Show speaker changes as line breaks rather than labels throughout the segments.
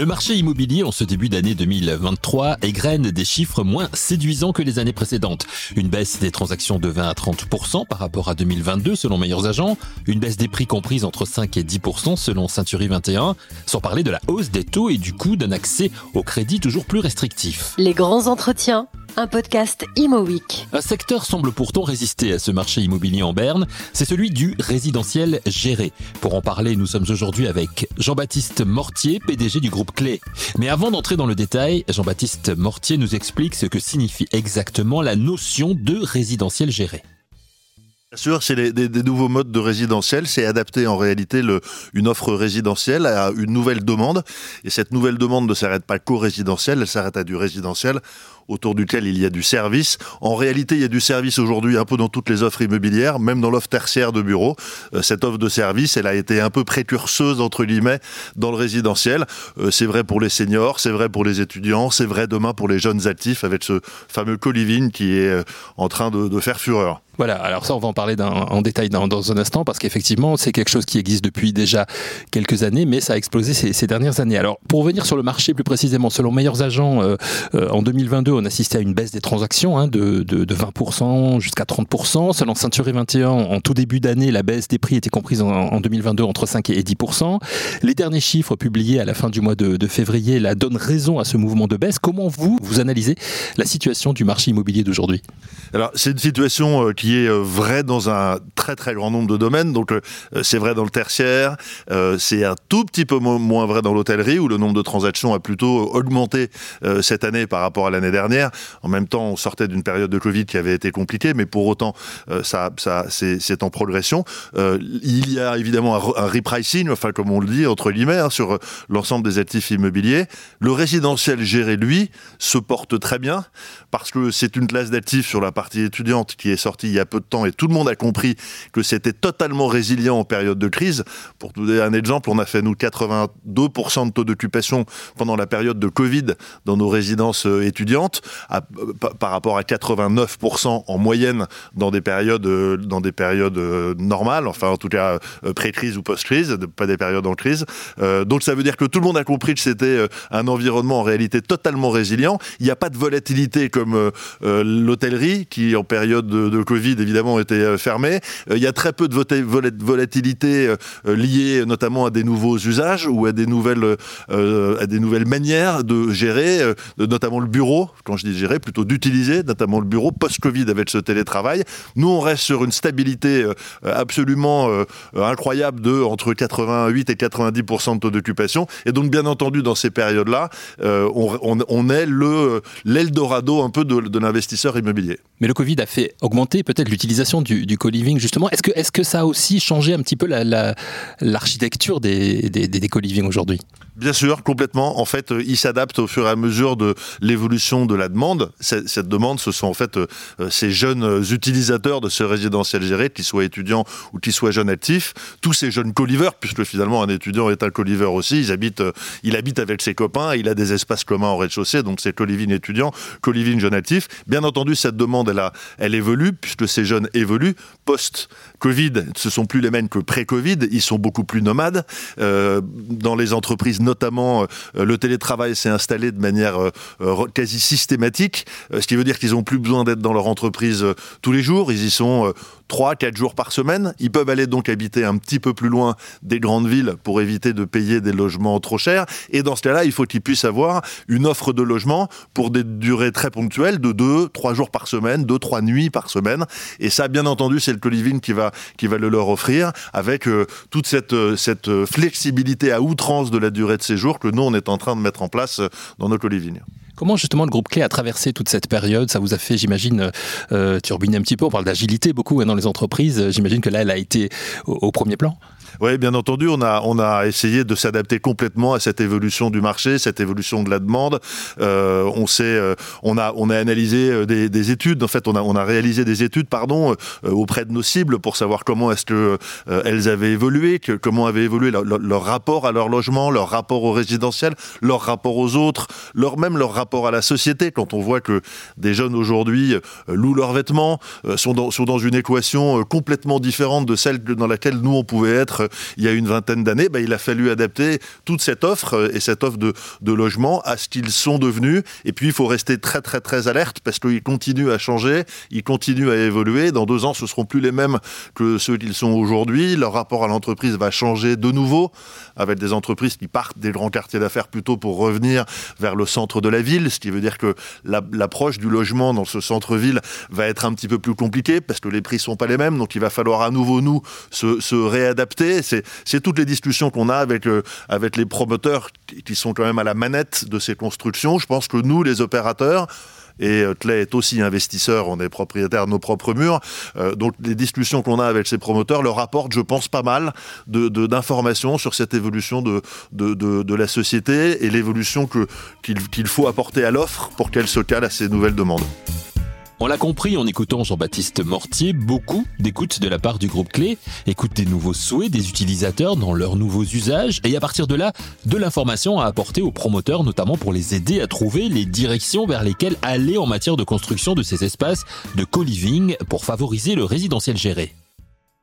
Le marché immobilier en ce début d'année 2023 égrène des chiffres moins séduisants que les années précédentes. Une baisse des transactions de 20 à 30% par rapport à 2022 selon meilleurs agents, une baisse des prix comprise entre 5 et 10% selon Century 21, sans parler de la hausse des taux et du coût d'un accès au crédit toujours plus restrictif.
Les grands entretiens un podcast Imo Week.
Un secteur semble pourtant résister à ce marché immobilier en Berne, c'est celui du résidentiel géré. Pour en parler, nous sommes aujourd'hui avec Jean-Baptiste Mortier, PDG du groupe Clé. Mais avant d'entrer dans le détail, Jean-Baptiste Mortier nous explique ce que signifie exactement la notion de résidentiel géré.
Bien sûr, c'est des, des, nouveaux modes de résidentiel. C'est adapter en réalité le, une offre résidentielle à une nouvelle demande. Et cette nouvelle demande ne s'arrête pas qu'au résidentiel, elle s'arrête à du résidentiel autour duquel il y a du service. En réalité, il y a du service aujourd'hui un peu dans toutes les offres immobilières, même dans l'offre tertiaire de bureau. Euh, cette offre de service, elle a été un peu précurseuse, entre guillemets, dans le résidentiel. Euh, c'est vrai pour les seniors, c'est vrai pour les étudiants, c'est vrai demain pour les jeunes actifs avec ce fameux co-living qui est euh, en train de, faire fureur.
Voilà, alors ça on va en parler en détail dans, un instant parce qu'effectivement c'est quelque chose qui existe depuis déjà quelques années mais ça a explosé ces, dernières années. Alors pour revenir sur le marché plus précisément, selon meilleurs agents, en 2022 on assistait à une baisse des transactions hein, de, de, de, 20% jusqu'à 30%. Selon Century 21, en tout début d'année, la baisse des prix était comprise en, en, 2022 entre 5 et 10%. Les derniers chiffres publiés à la fin du mois de, février la donnent raison à ce mouvement de baisse. Comment vous, vous analysez la situation du marché immobilier d'aujourd'hui?
Alors c'est une situation euh, qui est euh, vrai dans un très très grand nombre de domaines. Donc euh, c'est vrai dans le tertiaire, c'est un tout petit peu moins vrai dans l'hôtellerie où le nombre de transactions a plutôt augmenté cette année par rapport à l'année dernière. En même temps, on sortait d'une période de Covid qui avait été compliquée, mais pour autant, ça, ça c'est en progression. il y a évidemment un, repricing, enfin comme on le dit entre guillemets, hein, sur l'ensemble des actifs immobiliers. Le résidentiel géré, lui, se porte très bien parce que c'est une classe d'actifs sur la partie étudiante qui est sortie il y a peu de temps et tout le monde a compris que c'était totalement résilient en période de crise. Pour donner un exemple, on a fait nous 82% de taux d'occupation pendant la période de Covid dans nos résidences euh, à, par rapport à 89% en moyenne dans des périodes euh, dans des périodes euh, normales, enfin en tout cas pré-crise ou post-crise, pas des périodes en crise. donc ça veut dire que tout le monde a compris que c'était un environnement en réalité totalement résilient. Il n'y a pas de volatilité comme l'hôtellerie qui en période de, Covid évidemment était euh, fermé. Euh, il y a très peu de volatilité euh, liée notamment à des nouveaux usages ou à des nouvelles, à des nouvelles manières de gérer, notamment le bureau, quand je dis gérer, plutôt d'utiliser, notamment le bureau post-Covid avec ce télétravail. Nous, on reste sur une stabilité absolument incroyable de entre 88 et 90% de taux d'occupation. Et donc, bien entendu, dans ces périodes-là, on, on, on, est le l'Eldorado un peu de, de l'investisseur immobilier.
Mais le Covid a fait augmenter peut-être l'utilisation du, du co-living, justement. Est-ce que, est que ça a aussi changé un petit peu l'architecture la, la, des, des, des co-living aujourd'hui?
Bien sûr, complètement. En fait, euh, il s'adapte au fur et à mesure de l'évolution de la demande. Cette demande, ce sont en fait euh, ces jeunes utilisateurs de ce résidentiel géré, qu'ils soient étudiants ou qu'ils soient jeunes actifs, tous ces jeunes co-livers, puisque finalement un étudiant est un co-liver aussi. Ils habitent, euh, il habite avec ses copains, il a des espaces communs au rez-de-chaussée, donc c'est co-living étudiant, co-living jeune actif. Bien entendu, cette demande, elle, elle évolue, puisque ces jeunes évoluent. Post-Covid, ce sont plus les mêmes que pré-Covid, ils sont beaucoup plus nomades. Euh, dans les entreprises notamment, euh, le télétravail s'est installé de manière euh, quasi systématique, ce qui veut dire qu'ils n'ont plus besoin d'être dans leur entreprise tous les jours, ils y sont 3, 4 jours par semaine. Ils peuvent aller donc habiter un petit peu plus loin des grandes villes pour éviter de payer des logements trop chers. Et dans ce cas-là, il faut qu'ils puissent avoir une offre de logement pour des durées très ponctuelles de 2, 3 jours par semaine, 2, 3 nuits par semaine. Et ça, bien entendu, c'est le co-living qui va, qui va le leur offrir avec euh, toute cette, flexibilité à outrance de la durée de séjour que nous, on est en train de mettre en place dans nos co-living.
Comment justement le groupe Clé a traversé toute cette période? Ça vous a fait, j'imagine, euh, turbiner un petit peu. On parle d'agilité beaucoup hein, dans les entreprises. J'imagine que là, elle a été au, premier plan.
Oui, bien entendu, on a, on a essayé de s'adapter complètement à cette évolution du marché, cette évolution de la demande. Euh, on sait, euh, on a, on a analysé euh, des, des, études. En fait, on a, on a réalisé des études, pardon, euh, auprès de nos cibles pour savoir comment est-ce que euh, elles avaient évolué, que, comment avait évolué leur, leur, rapport à leur logement, leur rapport au résidentiel, leur rapport aux autres, leur même leur rapport rapport à la société, quand on voit que des jeunes aujourd'hui louent leurs vêtements, sont dans, sont dans une équation complètement différente de celle dans laquelle nous on pouvait être il y a une vingtaine d'années, bah, il a fallu adapter toute cette offre et cette offre de, de logement à ce qu'ils sont devenus. Et puis il faut rester très très très alerte parce qu'ils continuent à changer, ils continuent à évoluer. Dans deux ans, ce seront plus les mêmes que ceux qu'ils sont aujourd'hui. Leur rapport à l'entreprise va changer de nouveau, avec des entreprises qui partent des grands quartiers d'affaires plutôt pour revenir vers le centre de la ville, ce qui veut dire que l'approche du logement dans ce centre-ville va être un petit peu plus compliquée parce que les prix sont pas les mêmes. Donc il va falloir à nouveau nous se, réadapter. C'est toutes les discussions qu'on a avec, euh, avec les promoteurs qui sont quand même à la manette de ces constructions. Je pense que nous, les opérateurs, et euh, Clay est aussi investisseur, on est propriétaire de nos propres murs. Euh, donc les discussions qu'on a avec ces promoteurs leur apportent, je pense, pas mal d'informations de, sur cette évolution de, de la société et l'évolution qu'il faut apporter à l'offre pour qu'elle se cale à ces nouvelles demandes.
On l'a compris en écoutant Jean-Baptiste Mortier, beaucoup d'écoute de la part du groupe Clé, écoute des nouveaux souhaits des utilisateurs dans leurs nouveaux usages et à partir de là, de l'information à apporter aux promoteurs, notamment pour les aider à trouver les directions vers lesquelles aller en matière de construction de ces espaces de co-living pour favoriser le résidentiel géré.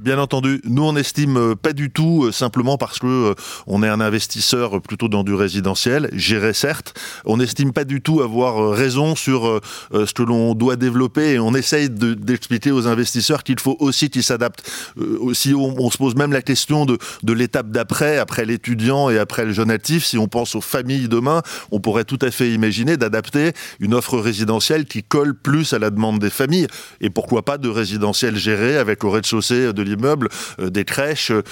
Bien entendu, nous on estime euh, pas du tout euh, simplement parce que euh, on est un investisseur plutôt dans du résidentiel, géré certes. On n'estime pas du tout avoir raison sur ce que l'on doit développer et on essaye d'expliquer aux investisseurs qu'il faut aussi qu'ils s'adaptent. si on, se pose même la question de, l'étape d'après, après l'étudiant et après le jeune actif, si on pense aux familles demain, on pourrait tout à fait imaginer d'adapter une offre résidentielle qui colle plus à la demande des familles et pourquoi pas de résidentiel géré avec au rez-de-chaussée de immeubles, euh, des crèches, euh,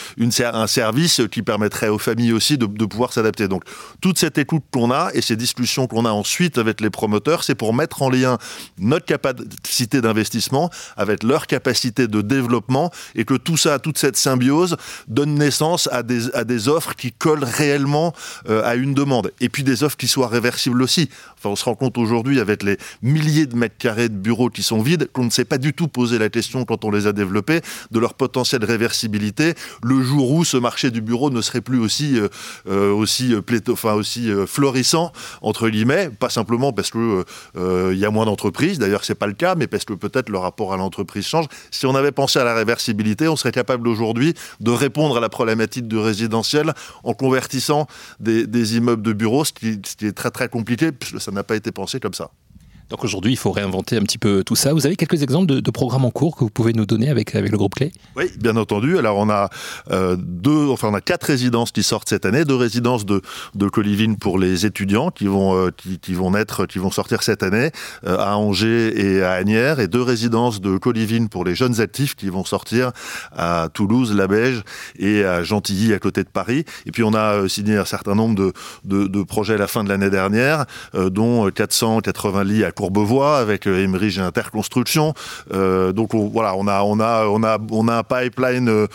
un service qui permettrait aux familles aussi de, pouvoir s'adapter. Donc toute cette écoute qu'on a et ces discussions qu'on a ensuite avec les promoteurs, c'est pour mettre en lien notre capacité d'investissement avec leur capacité de développement et que tout ça, toute cette symbiose donne naissance à des, à des offres qui collent réellement euh, à une demande. Et puis des offres qui soient réversibles aussi. Enfin, on se rend compte aujourd'hui avec les milliers de mètres carrés de bureaux qui sont vides qu'on ne s'est pas du tout posé la question quand on les a développés de leur potentielle réversibilité le jour où ce marché du bureau ne serait plus aussi, euh, euh, aussi, euh, enfin, aussi florissant, entre guillemets, pas simplement parce qu'il il y a moins d'entreprises, d'ailleurs c'est pas le cas, mais parce que peut-être le rapport à l'entreprise change. Si on avait pensé à la réversibilité, on serait capable aujourd'hui de répondre à la problématique du résidentiel en convertissant des, des immeubles de bureaux, ce qui, ce qui est très très compliqué, puisque ça n'a pas été pensé comme ça.
Donc aujourd'hui, il faut réinventer un petit peu tout ça. Vous avez quelques exemples de, programmes en cours que vous pouvez nous donner avec, avec le groupe Clé?
Oui, bien entendu. Alors on a euh, deux, enfin on a quatre résidences qui sortent cette année, deux résidences de, de Colivine pour les étudiants qui vont, euh, qui, vont naître, qui vont sortir cette année euh, à Angers et à Agnières, et deux résidences de Colivine pour les jeunes actifs qui vont sortir à Toulouse, La Beige et à Gentilly à côté de Paris. Et puis on a signé un certain nombre de, de, de projets à la fin de l'année dernière, dont 480 lits à Courbevoie avec euh, Emerige Interconstruction. Euh, donc voilà, on a on a on a on a un pipeline euh,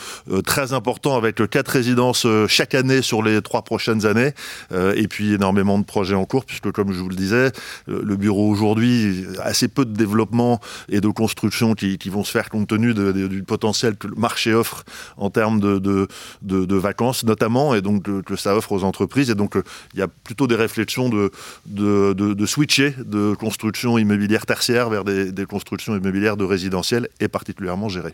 très important avec quatre résidences chaque année sur les trois prochaines années et puis énormément de projets en cours puisque comme je vous le disais, le bureau aujourd'hui assez peu de développement et de construction qui, vont se faire compte tenu du potentiel que le marché offre en termes de, de, vacances notamment et donc que ça offre aux entreprises et donc il y a plutôt des réflexions de, de switcher de construction immobilière tertiaire vers des, constructions immobilières de résidentiel et particulièrement gérées.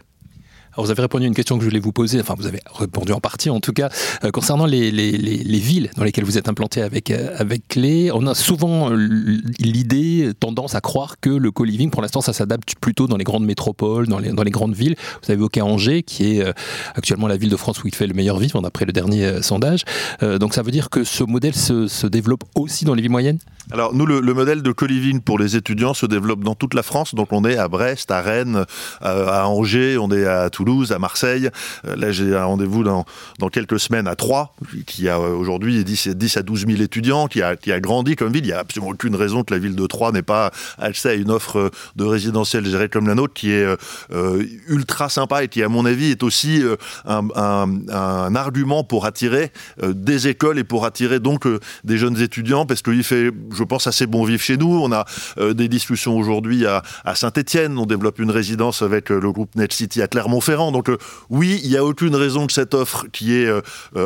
Vous avez répondu à une question que je voulais vous poser, enfin vous avez répondu en partie en tout cas, euh, concernant les, les, les, villes dans lesquelles vous êtes implanté avec, euh, avec Clé. On a souvent l'idée, tendance à croire que le co-living, pour l'instant, ça s'adapte plutôt dans les grandes métropoles, dans les, grandes villes. Vous avez évoqué Angers, qui est euh, actuellement la ville de France où il fait le meilleur vivre, d'après le dernier sondage. donc ça veut dire que ce modèle se, développe aussi dans les villes moyennes?
Alors nous, le, le, modèle de co-living pour les étudiants se développe dans toute la France. Donc on est à Brest, à Rennes, à Angers, on est à Toulouse, à Marseille. Euh, là, j'ai un rendez-vous dans, dans quelques semaines à Troyes, qui a euh, aujourd'hui 10, 10 à 12 000 étudiants, qui a, qui a grandi comme ville. Il n'y a absolument aucune raison que la ville de Troyes n'ait pas accès à une offre de résidentiel gérée comme la nôtre, qui est euh, ultra sympa et qui, à mon avis, est aussi un, argument pour attirer des écoles et pour attirer donc des jeunes étudiants, parce qu'il fait, je pense, assez bon vivre chez nous. On a des discussions aujourd'hui à, à Saint-Etienne. On développe une résidence avec le groupe Net City à Clermont-Ferrand Donc oui, il n'y a aucune raison que cette offre qui est,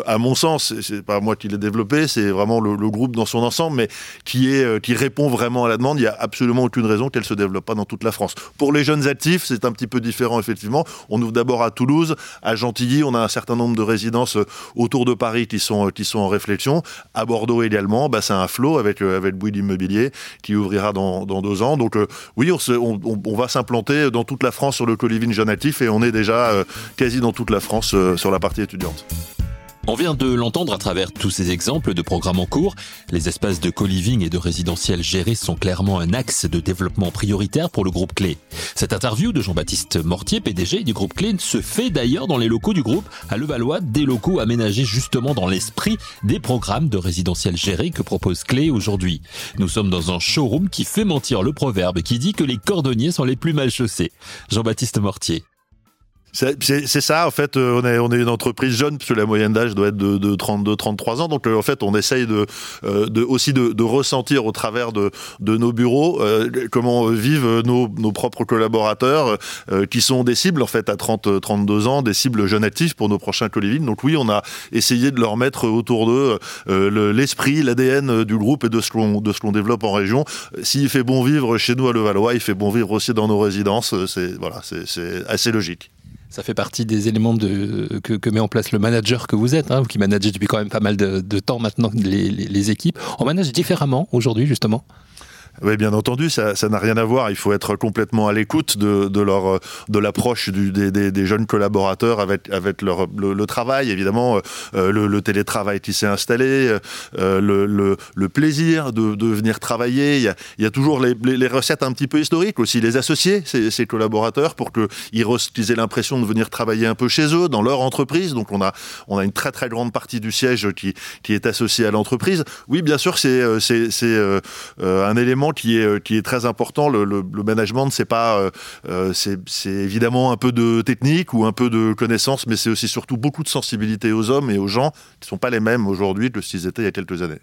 à mon sens, c'est pas moi qui l'ai développée, c'est vraiment le, groupe dans son ensemble, mais qui est qui répond vraiment à la demande. Il n'y a absolument aucune raison qu'elle se développe pas dans toute la France. Pour les jeunes actifs, c'est un petit peu différent effectivement. On ouvre d'abord à Toulouse, à Gentilly, on a un certain nombre de résidences autour de Paris qui sont qui sont en réflexion. À Bordeaux également, bah, c'est un flot avec avec Bouygues Immobilier qui ouvrira dans, deux ans. Donc oui, on, on, va s'implanter dans toute la France sur le co-living jeune actif et on est déjà quasi dans toute la France sur la partie étudiante.
On vient de l'entendre à travers tous ces exemples de programmes en cours. Les espaces de co-living et de résidentiel gérés sont clairement un axe de développement prioritaire pour le groupe Clé. Cette interview de Jean-Baptiste Mortier, PDG du groupe Clé, se fait d'ailleurs dans les locaux du groupe à Levallois, des locaux aménagés justement dans l'esprit des programmes de résidentiel gérés que propose Clé aujourd'hui. Nous sommes dans un showroom qui fait mentir le proverbe qui dit que les cordonniers sont les plus mal chaussés. Jean-Baptiste Mortier.
C'est ça, en fait, euh, on est, on est une entreprise jeune, puisque la moyenne d'âge doit être de, de 32, 33 ans. Donc, euh, en fait, on essaye de, euh, de aussi de, de, ressentir au travers de, de nos bureaux comment vivent nos, nos propres collaborateurs, qui sont des cibles, en fait, à 30, 32 ans, des cibles jeunes actifs pour nos prochains collivines. Donc, oui, on a essayé de leur mettre autour d'eux l'esprit, l'ADN du groupe et de ce qu'on qu'on développe en région. S'il fait bon vivre chez nous à Levallois, il fait bon vivre aussi dans nos résidences. C'est voilà, c'est assez logique.
Ça fait partie des éléments que, met en place le manager que vous êtes, hein, qui managez depuis quand même pas mal de, temps maintenant les équipes. On manage différemment aujourd'hui, justement?
Oui, bien entendu, ça n'a rien à voir. Il faut être complètement à l'écoute de, leur de l'approche des, jeunes collaborateurs avec avec leur le, travail, évidemment, euh, le, télétravail qui s'est installé, euh, le, plaisir de, venir travailler. Il y a, toujours les, recettes un petit peu historiques aussi, les associés, ces, collaborateurs, pour qu'ils aient l'impression de venir travailler un peu chez eux, dans leur entreprise. Donc on a on a une très très grande partie du siège qui qui est associée à l'entreprise. Oui, bien sûr, c'est euh, c'est un élément qui est, euh, qui est très important. Le, le, le management, c'est pas, euh, euh c'est évidemment un peu de technique ou un peu de connaissance, mais c'est aussi surtout beaucoup de sensibilité aux hommes et aux gens qui sont pas les mêmes aujourd'hui que qu'ils étaient il y a quelques années.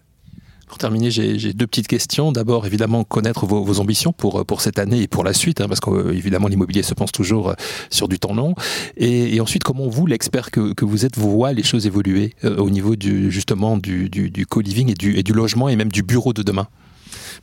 Pour terminer, j'ai deux petites questions. D'abord, évidemment, connaître vos, ambitions pour, pour cette année et pour la suite, hein, parce qu'évidemment, l'immobilier se pense toujours sur du temps long. Et, ensuite, comment vous, l'expert que, que, vous êtes, vous voyez les choses évoluer au niveau du, justement du, du, du co-living et du, et du logement et même du bureau de demain?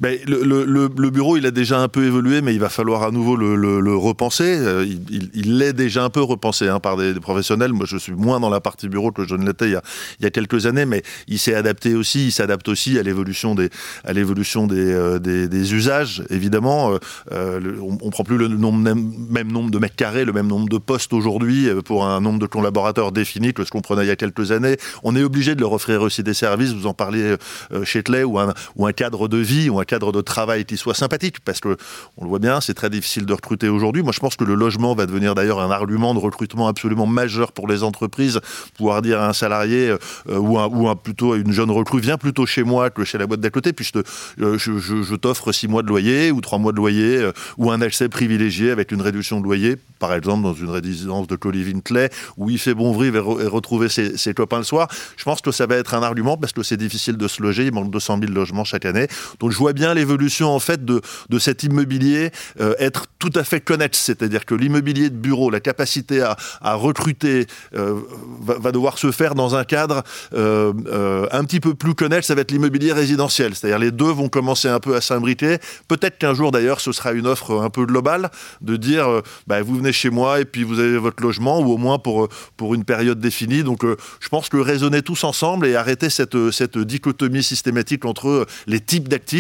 Le, bureau, il a déjà un peu évolué, mais il va falloir à nouveau le, repenser. Euh, il l'est déjà un peu repensé hein, par des, professionnels. Moi, je suis moins dans la partie bureau que je ne l'étais il, y a, il quelques années, mais il s'est adapté aussi. Il s'adapte aussi à l'évolution des, euh, usages. Évidemment, euh, on, on prend plus le même, nombre de mètres carrés, le même nombre de postes aujourd'hui pour un nombre de collaborateurs défini que ce qu'on prenait il y a quelques années. On est obligé de leur offrir aussi des services. Vous en parliez un, ou un cadre de vie ou un cadre de travail qui soit sympathique, parce que on le voit bien, c'est très difficile de recruter aujourd'hui. Moi, je pense que le logement va devenir d'ailleurs un argument de recrutement absolument majeur pour les entreprises. Pouvoir dire à un salarié euh, ou, un, ou un, plutôt à une jeune recrue, viens plutôt chez moi que chez la boîte d'à côté, puis je, euh, je, je, t'offre six mois de loyer ou trois mois de loyer euh, ou un accès privilégié avec une réduction de loyer, par exemple dans une résidence de Colivine Clay, où il fait bon vivre et retrouver ses, ses, copains le soir. Je pense que ça va être un argument parce que c'est difficile de se loger. Il manque 200 000 logements chaque année. Donc je vois bien l'évolution en fait de, de cet immobilier euh, être tout à fait connexe, c'est-à-dire que l'immobilier de bureau, la capacité à, à recruter euh, va, va, devoir se faire dans un cadre euh, un petit peu plus connexe avec l'immobilier résidentiel, c'est-à-dire les deux vont commencer un peu à s'imbriquer. Peut-être qu'un jour d'ailleurs ce sera une offre un peu globale de dire bah, vous venez chez moi et puis vous avez votre logement ou au moins pour pour une période définie. Donc je pense que raisonner tous ensemble et arrêter cette cette dichotomie systématique entre les types d'actifs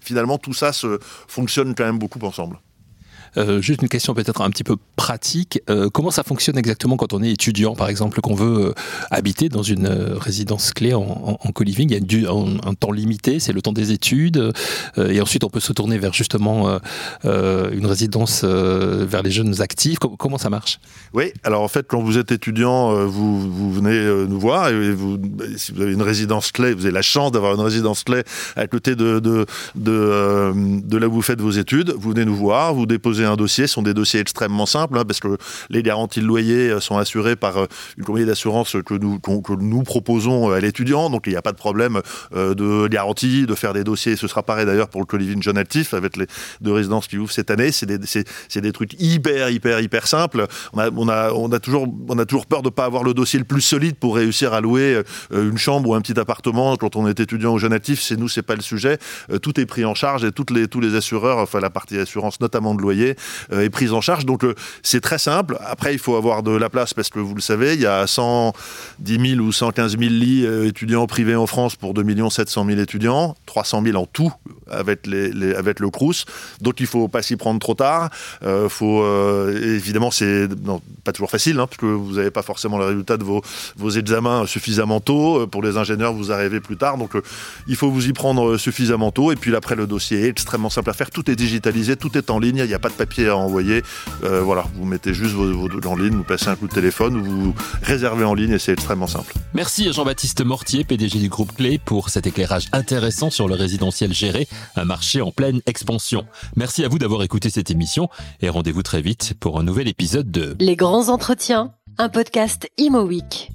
finalement, tout ça se fonctionne quand même beaucoup ensemble.
Euh, juste une question peut-être un petit peu pratique. Euh, comment ça fonctionne exactement quand on est étudiant, par exemple, qu'on veut euh, habiter dans une résidence clé en, en, co-living? Il y a un, temps limité, c'est le temps des études, et ensuite on peut se tourner vers justement une résidence vers les jeunes actifs. Com comment ça marche?
Oui, alors en fait, quand vous êtes étudiant, vous, venez nous voir, si vous avez une résidence clé, vous avez la chance d'avoir une résidence clé à côté de, de là où vous faites vos études, vous venez nous voir, vous déposez un dossier. Sont des dossiers extrêmement simples hein, parce que les garanties de loyer sont assurées par une compagnie d'assurance que nous, nous proposons à l'étudiant. Donc il n'y a pas de problème de garantie, de faire des dossiers. Ce sera pareil d'ailleurs pour le co-living jeune actif avec les deux résidences qui ouvrent cette année. C'est des, des, trucs hyper, hyper, hyper simples. On a, on a, toujours, on a toujours peur de ne pas avoir le dossier le plus solide pour réussir à louer une chambre ou un petit appartement quand on est étudiant ou jeune actif. Chez nous, c'est pas le sujet. tout est pris en charge et les, tous les assureurs, enfin la partie assurance, notamment de loyer, est prise en charge. Donc c'est très simple. Après, il faut avoir de la place parce que vous le savez, il y a 110 000 ou 115 000 lits étudiants privés en France pour 2 700 000 étudiants, 300 000 en tout avec, les, avec le Crous. Donc il faut pas s'y prendre trop tard. Euh, faut, euh, évidemment, c'est pas toujours facile, hein, parce que vous n'avez pas forcément le résultat de vos, vos examens suffisamment tôt. Pour les ingénieurs, vous arrivez plus tard. Donc il faut vous y prendre suffisamment tôt. Et puis après, le dossier est extrêmement simple à faire. Tout est digitalisé, tout est en ligne. Il n'y a pas de papier à envoyer. Euh, voilà, vous mettez juste vos, vos en ligne, vous passez un coup de téléphone, ou vous réservez en ligne et c'est extrêmement simple.
Merci à Jean-Baptiste Mortier, PDG du groupe Clé, pour cet éclairage intéressant sur le résidentiel géré, un marché en pleine expansion. Merci à vous d'avoir écouté cette émission et rendez-vous très vite pour un nouvel épisode de
Les grands entretiens, un podcast Imo Week.